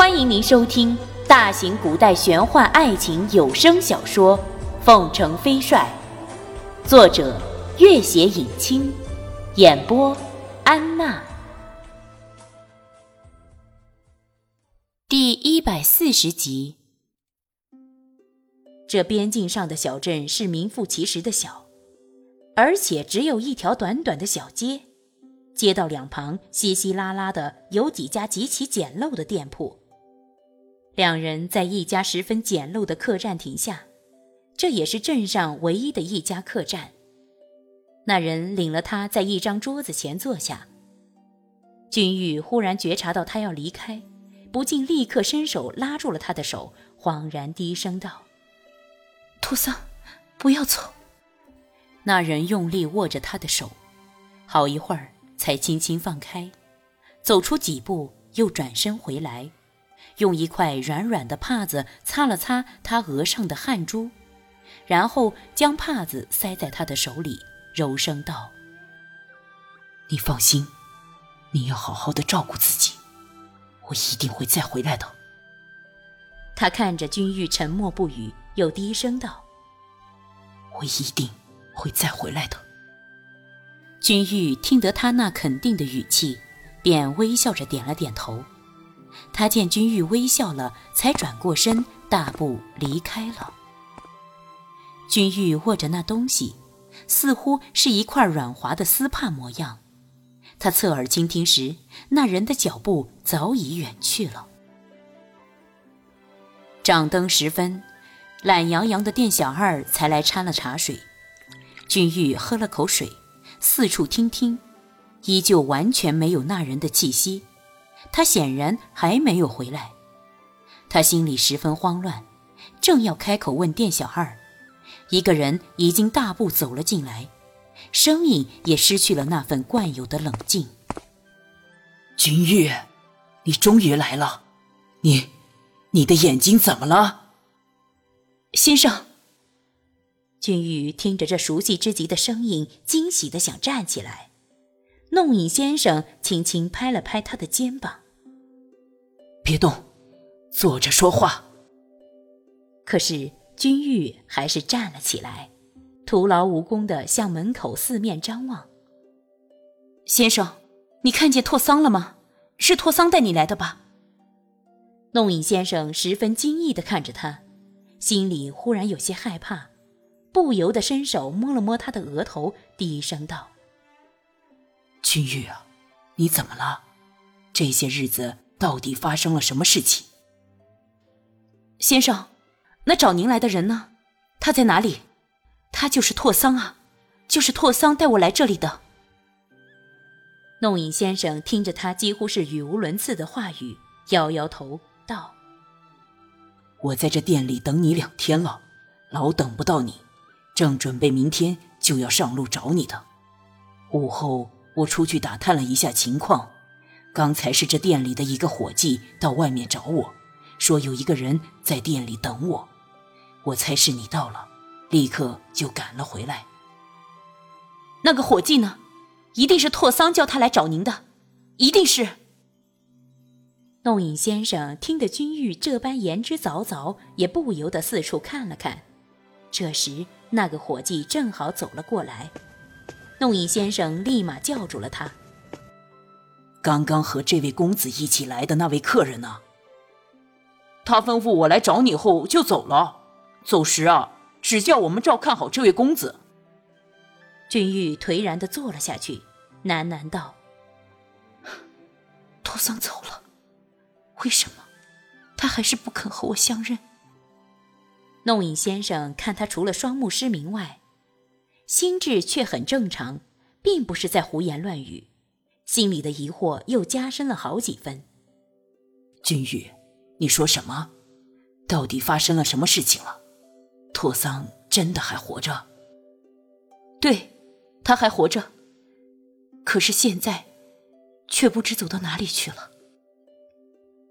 欢迎您收听大型古代玄幻爱情有声小说《凤城飞帅》，作者：月写影清，演播：安娜。第一百四十集。这边境上的小镇是名副其实的小，而且只有一条短短的小街，街道两旁稀稀拉拉的有几家极其简陋的店铺。两人在一家十分简陋的客栈停下，这也是镇上唯一的一家客栈。那人领了他在一张桌子前坐下。君玉忽然觉察到他要离开，不禁立刻伸手拉住了他的手，恍然低声道：“土桑，不要走。”那人用力握着他的手，好一会儿才轻轻放开，走出几步，又转身回来。用一块软软的帕子擦了擦他额上的汗珠，然后将帕子塞在他的手里，柔声道：“你放心，你要好好的照顾自己，我一定会再回来的。”他看着君玉沉默不语，又低声道：“我一定会再回来的。”君玉听得他那肯定的语气，便微笑着点了点头。他见君玉微笑了，才转过身，大步离开了。君玉握着那东西，似乎是一块软滑的丝帕模样。他侧耳倾听时，那人的脚步早已远去了。掌灯时分，懒洋洋的店小二才来掺了茶水。君玉喝了口水，四处听听，依旧完全没有那人的气息。他显然还没有回来，他心里十分慌乱，正要开口问店小二，一个人已经大步走了进来，声音也失去了那份惯有的冷静。君玉，你终于来了，你，你的眼睛怎么了？先生。君玉听着这熟悉之极的声音，惊喜的想站起来。弄影先生轻轻拍了拍他的肩膀：“别动，坐着说话。”可是君玉还是站了起来，徒劳无功的向门口四面张望。“先生，你看见拓桑了吗？是拓桑带你来的吧？”弄影先生十分惊异的看着他，心里忽然有些害怕，不由得伸手摸了摸他的额头，低声道。君玉啊，你怎么了？这些日子到底发生了什么事情？先生，那找您来的人呢？他在哪里？他就是拓桑啊，就是拓桑带我来这里的。弄影先生听着他几乎是语无伦次的话语，摇摇头道：“我在这店里等你两天了，老等不到你，正准备明天就要上路找你的。午后。”我出去打探了一下情况，刚才是这店里的一个伙计到外面找我，说有一个人在店里等我。我猜是你到了，立刻就赶了回来。那个伙计呢？一定是拓桑叫他来找您的，一定是。弄影先生听得君玉这般言之凿凿，也不由得四处看了看。这时，那个伙计正好走了过来。弄影先生立马叫住了他。刚刚和这位公子一起来的那位客人呢？他吩咐我来找你后就走了。走时啊，只叫我们照看好这位公子。君玉颓然的坐了下去，喃喃道：“托桑走了，为什么他还是不肯和我相认？”弄影先生看他除了双目失明外，心智却很正常，并不是在胡言乱语，心里的疑惑又加深了好几分。君玉，你说什么？到底发生了什么事情了？拓桑真的还活着？对，他还活着。可是现在，却不知走到哪里去了。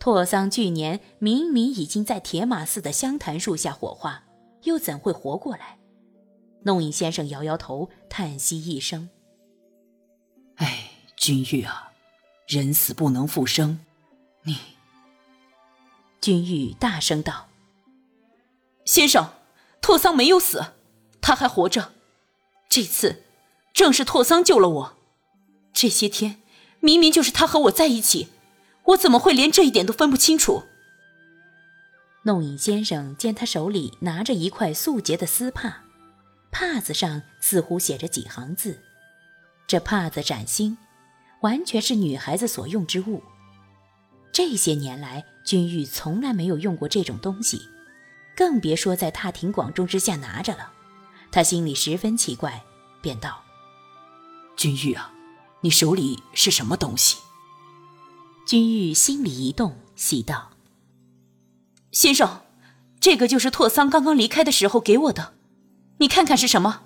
拓桑去年明明已经在铁马寺的香檀树下火化，又怎会活过来？弄影先生摇摇头，叹息一声：“哎，君玉啊，人死不能复生，你，君玉大声道：“先生，拓桑没有死，他还活着。这次正是拓桑救了我。这些天明明就是他和我在一起，我怎么会连这一点都分不清楚？”弄影先生见他手里拿着一块素洁的丝帕，帕子上似乎写着几行字。这帕子崭新，完全是女孩子所用之物。这些年来，君玉从来没有用过这种东西，更别说在大庭广众之下拿着了。他心里十分奇怪，便道：“君玉啊，你手里是什么东西？”君玉心里一动，喜道：“先生，这个就是拓桑刚刚离开的时候给我的，你看看是什么。”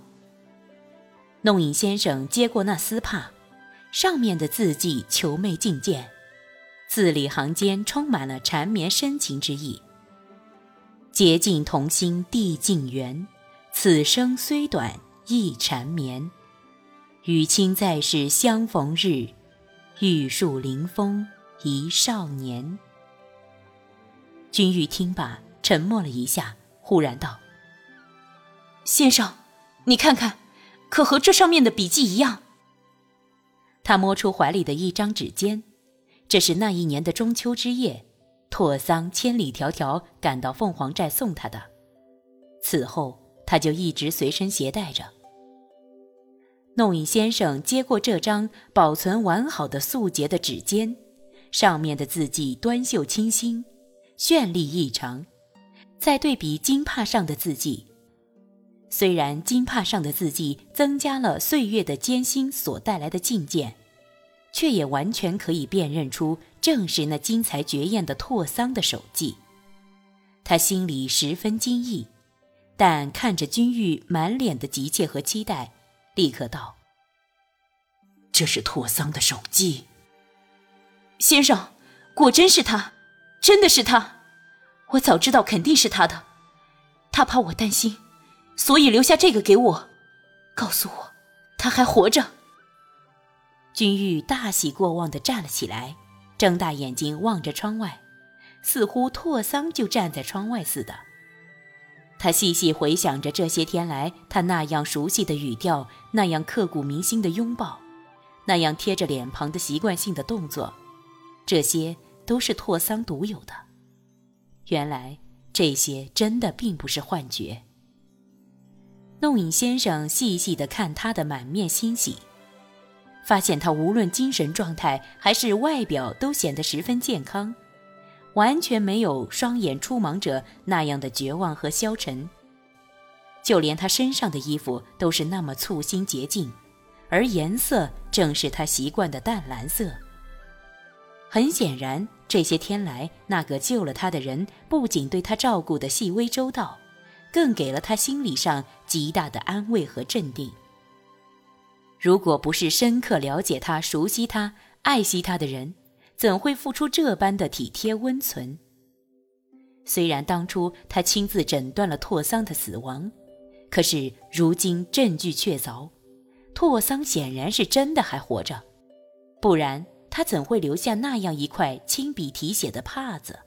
弄影先生接过那丝帕，上面的字迹遒媚尽见，字里行间充满了缠绵深情之意。结尽同心地尽缘，此生虽短亦缠绵。与卿在世相逢日，玉树临风一少年。君玉听罢，沉默了一下，忽然道：“先生，你看看。”可和这上面的笔记一样。他摸出怀里的一张纸笺，这是那一年的中秋之夜，拓桑千里迢迢赶到凤凰寨送他的。此后，他就一直随身携带着。弄影先生接过这张保存完好的素洁的纸笺，上面的字迹端秀清新，绚丽异常。再对比金帕上的字迹。虽然金帕上的字迹增加了岁月的艰辛所带来的境界，却也完全可以辨认出正是那精彩绝艳的拓桑的手迹。他心里十分惊异，但看着君玉满脸的急切和期待，立刻道：“这是拓桑的手迹。”先生，果真是他，真的是他。我早知道肯定是他的，他怕我担心。所以留下这个给我，告诉我他还活着。君玉大喜过望地站了起来，睁大眼睛望着窗外，似乎拓桑就站在窗外似的。他细细回想着这些天来他那样熟悉的语调，那样刻骨铭心的拥抱，那样贴着脸庞的习惯性的动作，这些都是拓桑独有的。原来这些真的并不是幻觉。弄影先生细细地看他的满面欣喜，发现他无论精神状态还是外表都显得十分健康，完全没有双眼出盲者那样的绝望和消沉。就连他身上的衣服都是那么簇新洁净，而颜色正是他习惯的淡蓝色。很显然，这些天来那个救了他的人不仅对他照顾得细微周到。更给了他心理上极大的安慰和镇定。如果不是深刻了解他、熟悉他、爱惜他的人，怎会付出这般的体贴温存？虽然当初他亲自诊断了拓桑的死亡，可是如今证据确凿，拓桑显然是真的还活着，不然他怎会留下那样一块亲笔题写的帕子？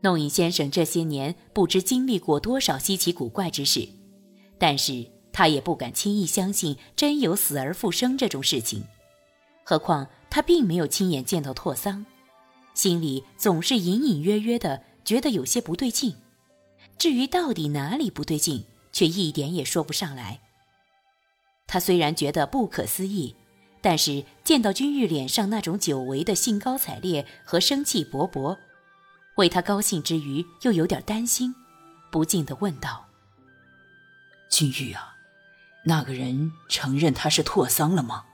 弄影先生这些年不知经历过多少稀奇古怪之事，但是他也不敢轻易相信真有死而复生这种事情。何况他并没有亲眼见到拓桑，心里总是隐隐约约的觉得有些不对劲。至于到底哪里不对劲，却一点也说不上来。他虽然觉得不可思议，但是见到君玉脸上那种久违的兴高采烈和生气勃勃。为他高兴之余，又有点担心，不禁的问道：“君玉啊，那个人承认他是拓桑了吗？”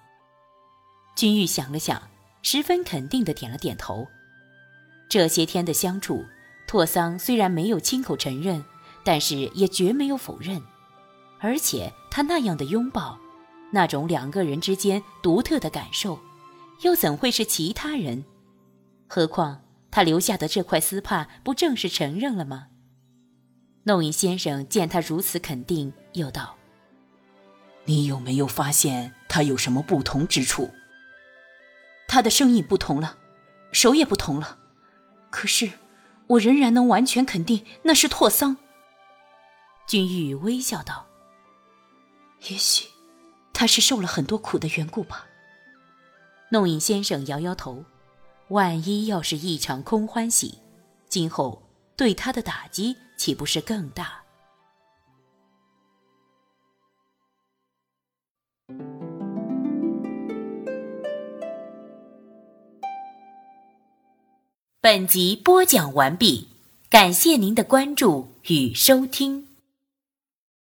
君玉想了想，十分肯定的点了点头。这些天的相处，拓桑虽然没有亲口承认，但是也绝没有否认。而且他那样的拥抱，那种两个人之间独特的感受，又怎会是其他人？何况……他留下的这块丝帕，不正是承认了吗？弄影先生见他如此肯定，又道：“你有没有发现他有什么不同之处？他的声音不同了，手也不同了。可是，我仍然能完全肯定那是拓桑。君玉微笑道：“也许他是受了很多苦的缘故吧。”弄影先生摇摇头：“万一要是一场空欢喜，今后对他的打击岂不是更大？”本集播讲完毕，感谢您的关注与收听。